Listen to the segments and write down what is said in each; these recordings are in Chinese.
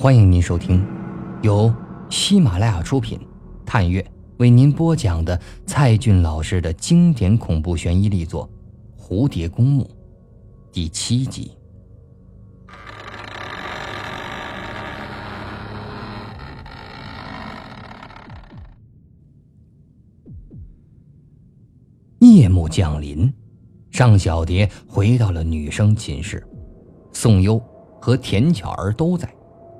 欢迎您收听由喜马拉雅出品、探月为您播讲的蔡骏老师的经典恐怖悬疑力作《蝴蝶公墓》第七集。夜幕降临，尚小蝶回到了女生寝室，宋优和田巧儿都在。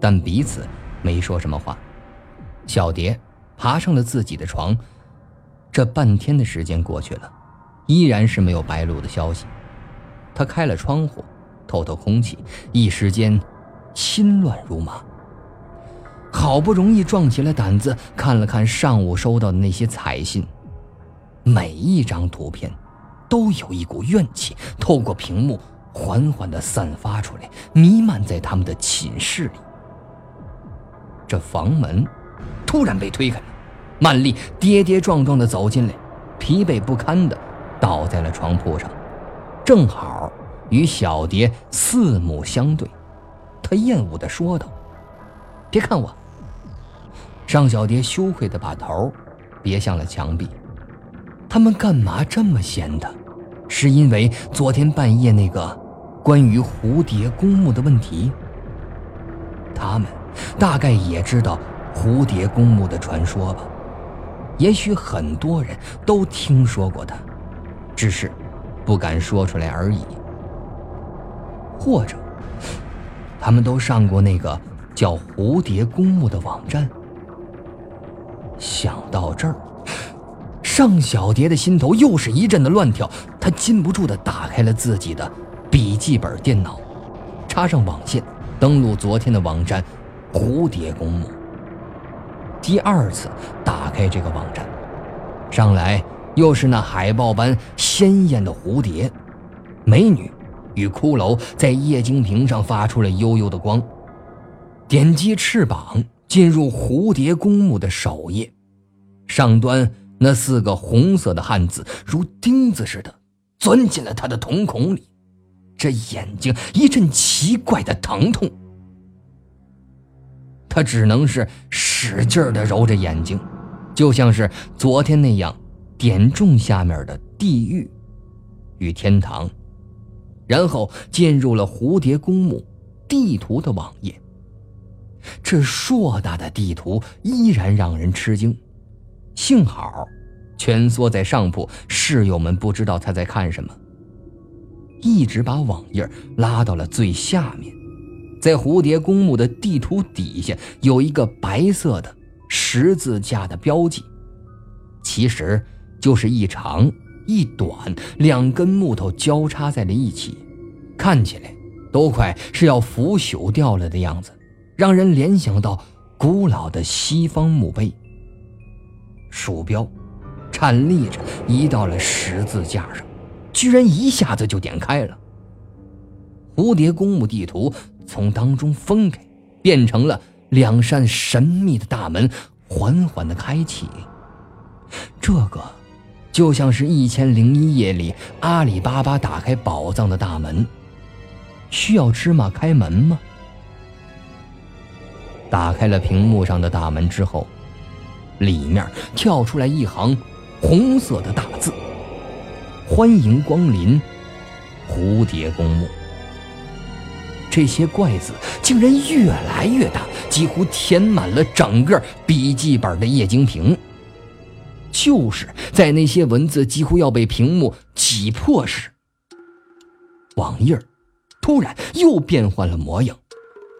但彼此没说什么话。小蝶爬上了自己的床，这半天的时间过去了，依然是没有白露的消息。他开了窗户，透透空气，一时间心乱如麻。好不容易壮起了胆子，看了看上午收到的那些彩信，每一张图片都有一股怨气透过屏幕缓缓地散发出来，弥漫在他们的寝室里。这房门突然被推开了，曼丽跌跌撞撞地走进来，疲惫不堪地倒在了床铺上，正好与小蝶四目相对。她厌恶地说道：“别看我。”尚小蝶羞愧地把头别向了墙壁。他们干嘛这么闲的？是因为昨天半夜那个关于蝴蝶公墓的问题？他们。大概也知道蝴蝶公墓的传说吧，也许很多人都听说过它，只是不敢说出来而已。或者，他们都上过那个叫蝴蝶公墓的网站。想到这儿，尚小蝶的心头又是一阵的乱跳，她禁不住的打开了自己的笔记本电脑，插上网线，登录昨天的网站。蝴蝶公墓。第二次打开这个网站，上来又是那海报般鲜艳的蝴蝶，美女与骷髅在液晶屏上发出了幽幽的光。点击翅膀进入蝴蝶公墓的首页，上端那四个红色的汉字如钉子似的钻进了他的瞳孔里，这眼睛一阵奇怪的疼痛。他只能是使劲的揉着眼睛，就像是昨天那样，点中下面的地狱与天堂，然后进入了蝴蝶公墓地图的网页。这硕大的地图依然让人吃惊，幸好蜷缩在上铺室友们不知道他在看什么，一直把网页拉到了最下面。在蝴蝶公墓的地图底下有一个白色的十字架的标记，其实就是一长一短两根木头交叉在了一起，看起来都快是要腐朽掉了的样子，让人联想到古老的西方墓碑。鼠标颤栗着移到了十字架上，居然一下子就点开了蝴蝶公墓地图。从当中分开，变成了两扇神秘的大门，缓缓的开启。这个，就像是一千零一夜里阿里巴巴打开宝藏的大门。需要芝麻开门吗？打开了屏幕上的大门之后，里面跳出来一行红色的大字：“欢迎光临蝴蝶公墓。”这些怪字竟然越来越大，几乎填满了整个笔记本的液晶屏。就是在那些文字几乎要被屏幕挤破时，网页突然又变换了模样，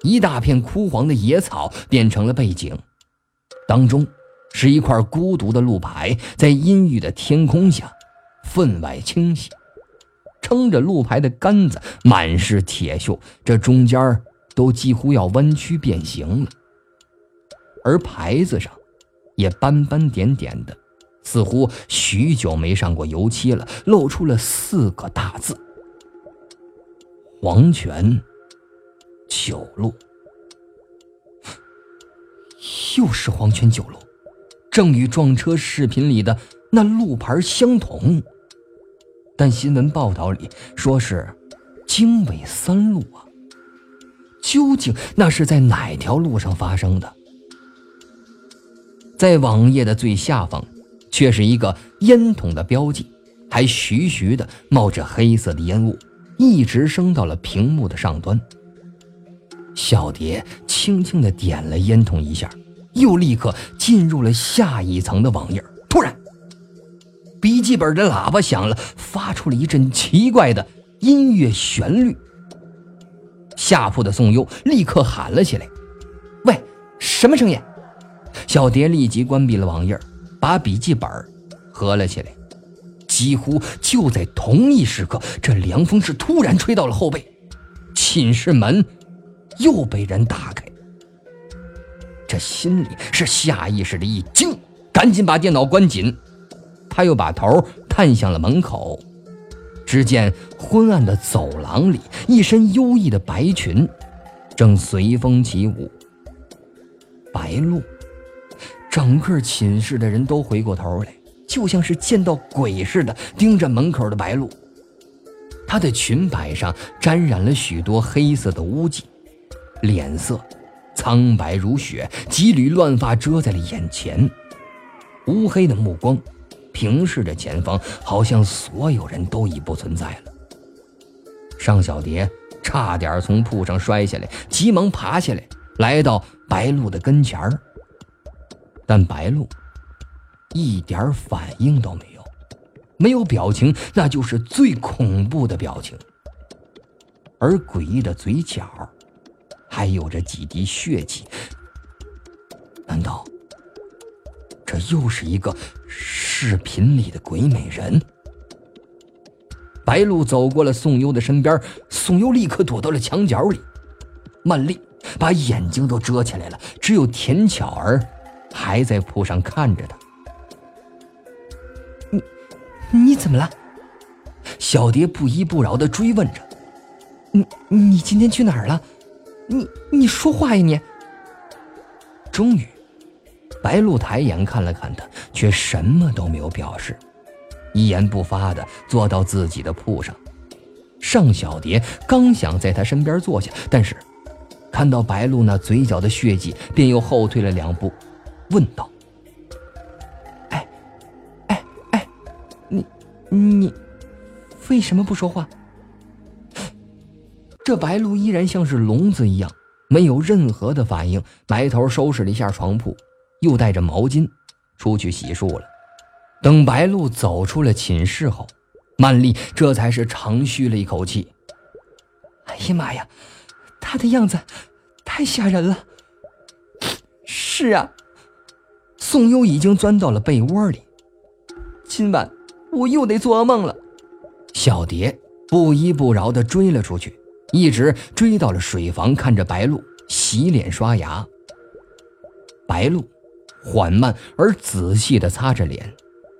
一大片枯黄的野草变成了背景，当中是一块孤独的路牌，在阴郁的天空下分外清晰。撑着路牌的杆子满是铁锈，这中间都几乎要弯曲变形了。而牌子上也斑斑点点的，似乎许久没上过油漆了，露出了四个大字：“黄泉九路。”又是黄泉九路，正与撞车视频里的那路牌相同。但新闻报道里说是经纬三路啊，究竟那是在哪条路上发生的？在网页的最下方，却是一个烟筒的标记，还徐徐的冒着黑色的烟雾，一直升到了屏幕的上端。小蝶轻轻的点了烟筒一下，又立刻进入了下一层的网页。突然，笔记本的喇叭响了，发出了一阵奇怪的音乐旋律。下铺的宋优立刻喊了起来：“喂，什么声音？”小蝶立即关闭了网页，把笔记本合了起来。几乎就在同一时刻，这凉风是突然吹到了后背，寝室门又被人打开。这心里是下意识的一惊，赶紧把电脑关紧。他又把头探向了门口，只见昏暗的走廊里，一身优异的白裙正随风起舞。白露。整个寝室的人都回过头来，就像是见到鬼似的盯着门口的白露。她的裙摆上沾染了许多黑色的污迹，脸色苍白如雪，几缕乱发遮在了眼前。乌黑的目光平视着前方，好像所有人都已不存在了。尚小蝶差点从铺上摔下来，急忙爬下来，来到白露的跟前儿。但白露一点反应都没有，没有表情，那就是最恐怖的表情。而诡异的嘴角还有着几滴血迹，难道这又是一个视频里的鬼美人？白露走过了宋优的身边，宋优立刻躲到了墙角里，曼丽把眼睛都遮起来了，只有田巧儿。还在铺上看着他，你你怎么了？小蝶不依不饶的追问着。你你今天去哪儿了？你你说话呀你！终于，白露抬眼看了看他，却什么都没有表示，一言不发的坐到自己的铺上。尚小蝶刚想在他身边坐下，但是看到白露那嘴角的血迹，便又后退了两步。问道：“哎，哎哎，你你为什么不说话？”这白露依然像是聋子一样，没有任何的反应，埋头收拾了一下床铺，又带着毛巾出去洗漱了。等白露走出了寝室后，曼丽这才是长吁了一口气：“哎呀妈呀，他的样子太吓人了！”是啊。宋优已经钻到了被窝里，今晚我又得做噩梦了。小蝶不依不饶地追了出去，一直追到了水房，看着白露洗脸刷牙。白露缓慢而仔细地擦着脸，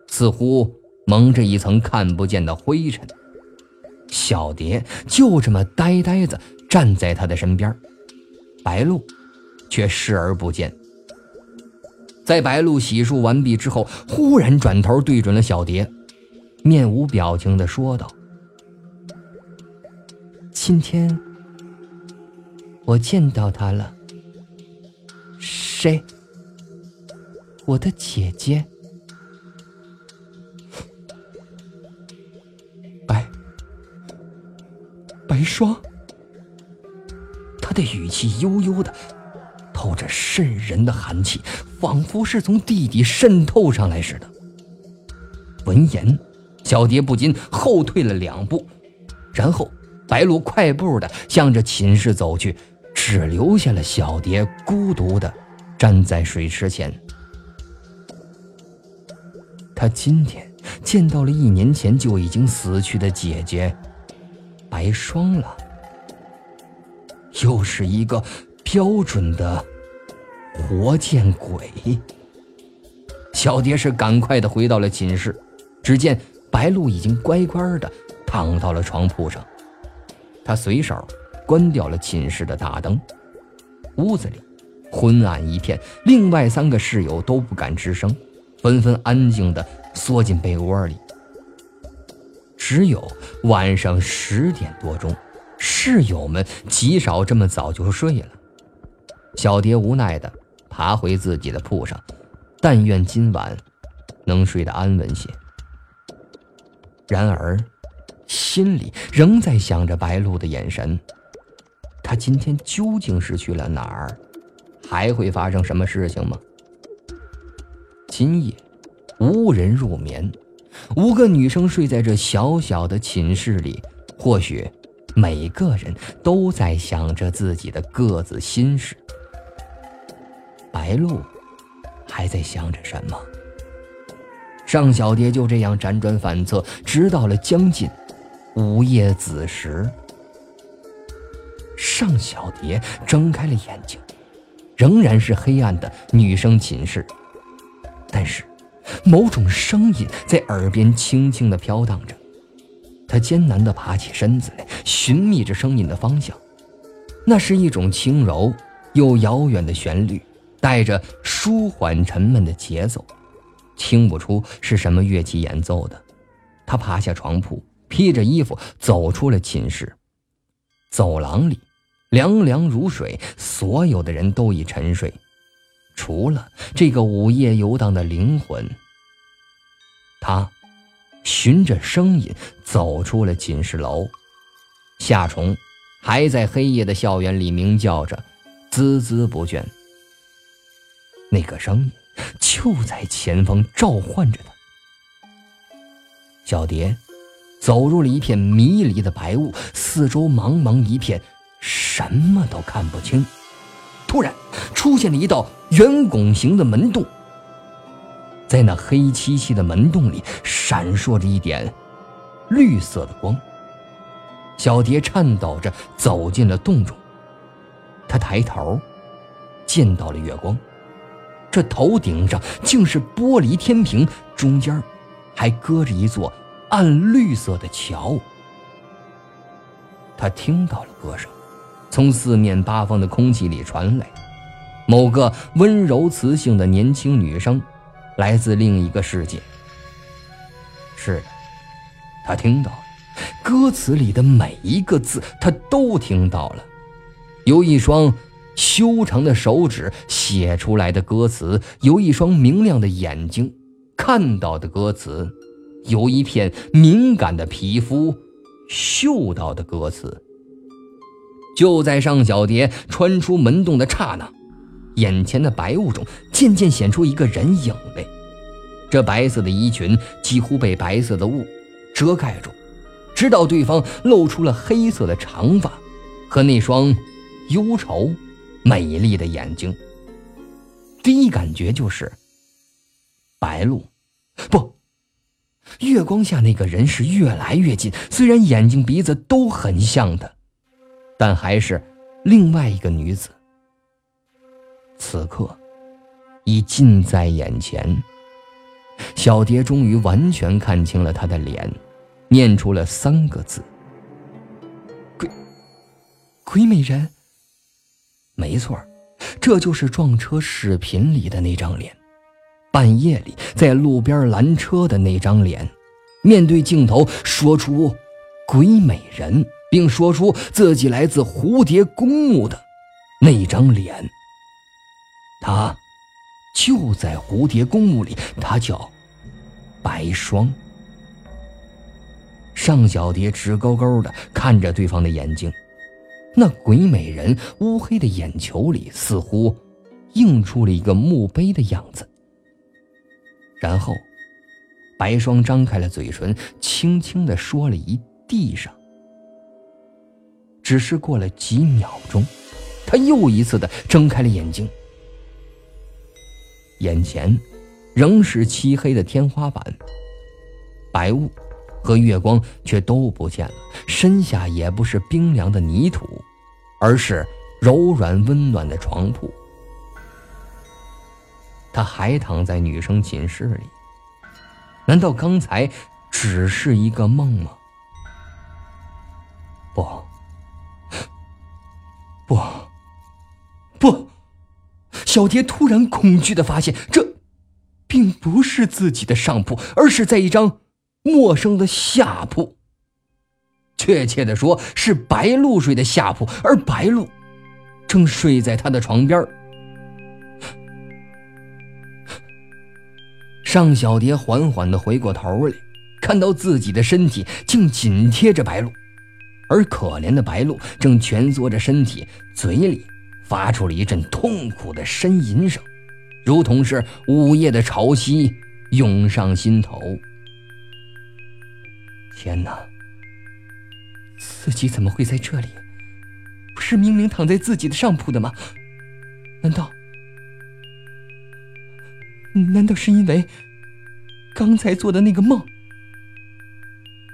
似乎蒙着一层看不见的灰尘。小蝶就这么呆呆地站在他的身边，白露却视而不见。在白露洗漱完毕之后，忽然转头对准了小蝶，面无表情的说道：“今天我见到他了。谁？我的姐姐。白白霜。”他的语气悠悠的。透着渗人的寒气，仿佛是从地底渗透上来似的。闻言，小蝶不禁后退了两步，然后白露快步的向着寝室走去，只留下了小蝶孤独的站在水池前。他今天见到了一年前就已经死去的姐姐白霜了，又是一个。标准的活见鬼！小蝶是赶快的回到了寝室，只见白露已经乖乖的躺到了床铺上。他随手关掉了寝室的大灯，屋子里昏暗一片。另外三个室友都不敢吱声，纷纷安静的缩进被窝里。只有晚上十点多钟。室友们极少这么早就睡了。小蝶无奈的爬回自己的铺上，但愿今晚能睡得安稳些。然而，心里仍在想着白露的眼神。他今天究竟是去了哪儿？还会发生什么事情吗？今夜无人入眠，五个女生睡在这小小的寝室里，或许每个人都在想着自己的各自心事。白露还在想着什么？尚小蝶就这样辗转反侧，直到了将近午夜子时。尚小蝶睁开了眼睛，仍然是黑暗的女生寝室，但是某种声音在耳边轻轻的飘荡着。他艰难地爬起身子来，寻觅着声音的方向。那是一种轻柔又遥远的旋律，带着舒缓沉闷的节奏。听不出是什么乐器演奏的，他爬下床铺，披着衣服走出了寝室。走廊里凉凉如水，所有的人都已沉睡，除了这个午夜游荡的灵魂。他循着声音走出了寝室楼，夏虫还在黑夜的校园里鸣叫着，孜孜不倦。那个声音。就在前方召唤着他。小蝶走入了一片迷离的白雾，四周茫茫一片，什么都看不清。突然，出现了一道圆拱形的门洞，在那黑漆漆的门洞里，闪烁着一点绿色的光。小蝶颤抖着走进了洞中，她抬头，见到了月光。这头顶上竟是玻璃天平，中间还搁着一座暗绿色的桥。他听到了歌声，从四面八方的空气里传来。某个温柔磁性的年轻女声，来自另一个世界。是的，他听到了，歌词里的每一个字，他都听到了。有一双。修长的手指写出来的歌词，有一双明亮的眼睛看到的歌词，有一片敏感的皮肤嗅到的歌词。就在尚小蝶穿出门洞的刹那，眼前的白雾中渐渐显出一个人影来。这白色的衣裙几乎被白色的雾遮盖住，直到对方露出了黑色的长发和那双忧愁。美丽的眼睛。第一感觉就是白鹿，不，月光下那个人是越来越近。虽然眼睛鼻子都很像的，但还是另外一个女子。此刻已近在眼前，小蝶终于完全看清了他的脸，念出了三个字：“鬼，鬼美人。”没错，这就是撞车视频里的那张脸。半夜里在路边拦车的那张脸，面对镜头说出“鬼美人”，并说出自己来自蝴蝶公墓的那张脸。他就在蝴蝶公墓里，他叫白霜。尚小蝶直勾勾的看着对方的眼睛。那鬼美人乌黑的眼球里似乎映出了一个墓碑的样子。然后，白霜张开了嘴唇，轻轻的说了一地上。只是过了几秒钟，他又一次的睁开了眼睛，眼前仍是漆黑的天花板，白雾。和月光却都不见了，身下也不是冰凉的泥土，而是柔软温暖的床铺。他还躺在女生寝室里，难道刚才只是一个梦吗？小蝶突然恐惧的发现，这并不是自己的上铺，而是在一张。陌生的下铺，确切的说，是白露睡的下铺，而白露正睡在他的床边。尚小蝶缓缓的回过头来，看到自己的身体竟紧贴着白露，而可怜的白露正蜷缩着身体，嘴里发出了一阵痛苦的呻吟声，如同是午夜的潮汐涌上心头。天哪！自己怎么会在这里？不是明明躺在自己的上铺的吗？难道？难道是因为刚才做的那个梦？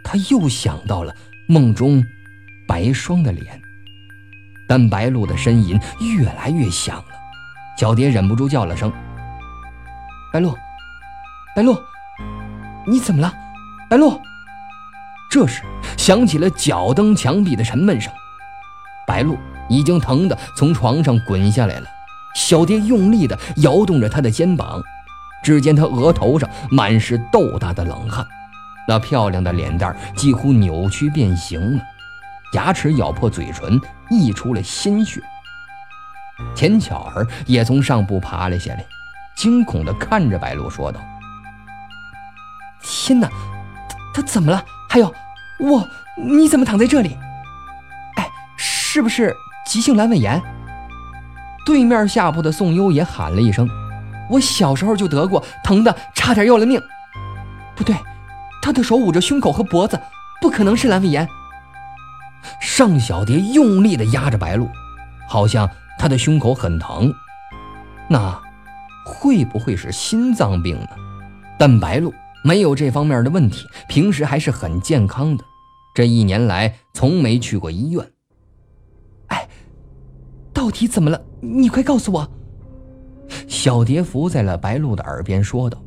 他又想到了梦中白霜的脸，但白露的呻吟越来越响了。小蝶忍不住叫了声：“白露，白露，你怎么了？白露！”这时响起了脚蹬墙壁的沉闷声，白露已经疼得从床上滚下来了。小蝶用力地摇动着她的肩膀。只见他额头上满是豆大的冷汗，那漂亮的脸蛋几乎扭曲变形了，牙齿咬破嘴唇，溢出了鲜血。钱巧儿也从上铺爬了下来，惊恐地看着白露，说道：“天哪，他他怎么了？还有，我你怎么躺在这里？哎，是不是急性阑尾炎？”对面下铺的宋优也喊了一声。我小时候就得过，疼的差点要了命。不对，他的手捂着胸口和脖子，不可能是阑尾炎。尚小蝶用力地压着白露，好像他的胸口很疼。那会不会是心脏病呢？但白露没有这方面的问题，平时还是很健康的。这一年来从没去过医院。哎，到底怎么了？你快告诉我。小蝶伏在了白露的耳边说道，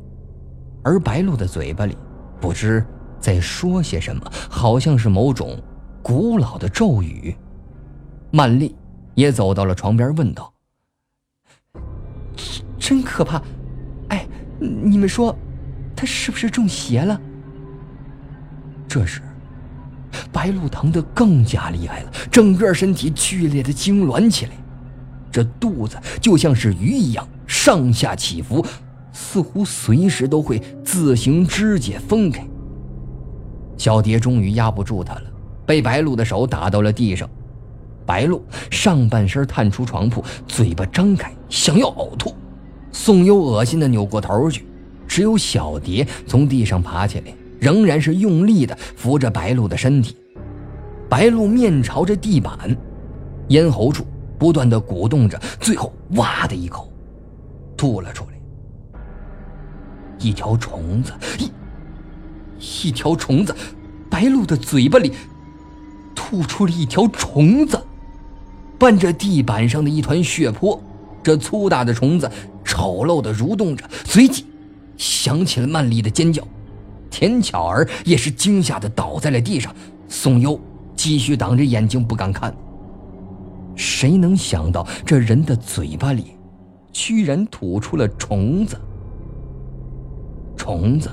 而白露的嘴巴里不知在说些什么，好像是某种古老的咒语。曼丽也走到了床边，问道：“真可怕！哎，你们说，他是不是中邪了？”这时，白露疼得更加厉害了，整个身体剧烈的痉挛起来。这肚子就像是鱼一样上下起伏，似乎随时都会自行肢解分开。小蝶终于压不住他了，被白露的手打到了地上。白露上半身探出床铺，嘴巴张开，想要呕吐。宋优恶心的扭过头去，只有小蝶从地上爬起来，仍然是用力的扶着白露的身体。白露面朝着地板，咽喉处。不断的鼓动着，最后哇的一口，吐了出来。一条虫子，一一条虫子，白露的嘴巴里吐出了一条虫子，伴着地板上的一团血泊。这粗大的虫子丑陋的蠕动着，随即响起了曼丽的尖叫。田巧儿也是惊吓的倒在了地上。宋优继续挡着眼睛不敢看。谁能想到这人的嘴巴里，居然吐出了虫子？虫子，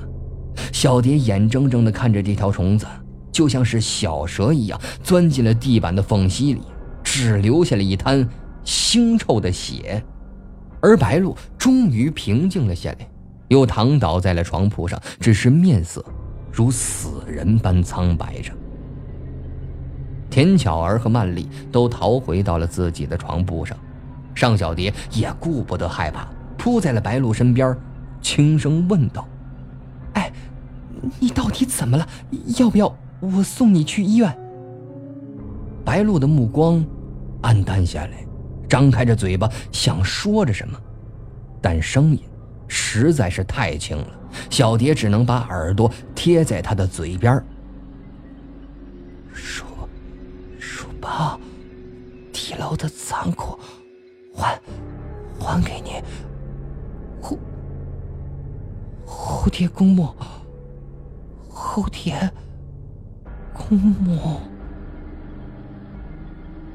小蝶眼睁睁地看着这条虫子，就像是小蛇一样钻进了地板的缝隙里，只留下了一滩腥臭的血。而白露终于平静了下来，又躺倒在了床铺上，只是面色如死人般苍白着。田巧儿和曼丽都逃回到了自己的床铺上，尚小蝶也顾不得害怕，扑在了白露身边，轻声问道：“哎，你到底怎么了？要不要我送你去医院？”白露的目光暗淡下来，张开着嘴巴想说着什么，但声音实在是太轻了，小蝶只能把耳朵贴在他的嘴边书，书包地牢的仓库还还给你，蝴蝴蝶公墓，蝴蝶。公墓。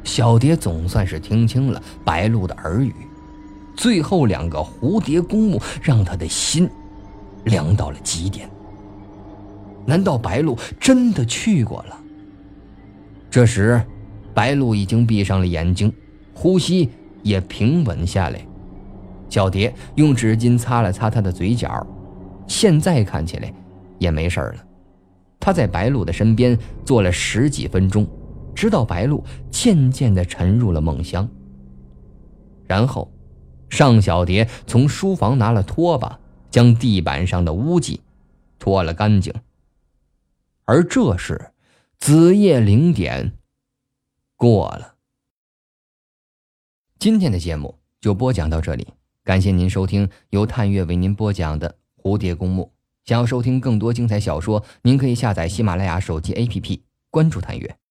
小蝶总算是听清了白露的耳语，最后两个蝴蝶公墓让他的心凉到了极点。难道白露真的去过了？这时，白露已经闭上了眼睛，呼吸也平稳下来。小蝶用纸巾擦了擦他的嘴角，现在看起来也没事了。他在白露的身边坐了十几分钟，直到白露渐渐地沉入了梦乡。然后，尚小蝶从书房拿了拖把，将地板上的污迹拖了干净。而这时，子夜零点过了。今天的节目就播讲到这里，感谢您收听由探月为您播讲的《蝴蝶公墓》。想要收听更多精彩小说，您可以下载喜马拉雅手机 APP，关注探月。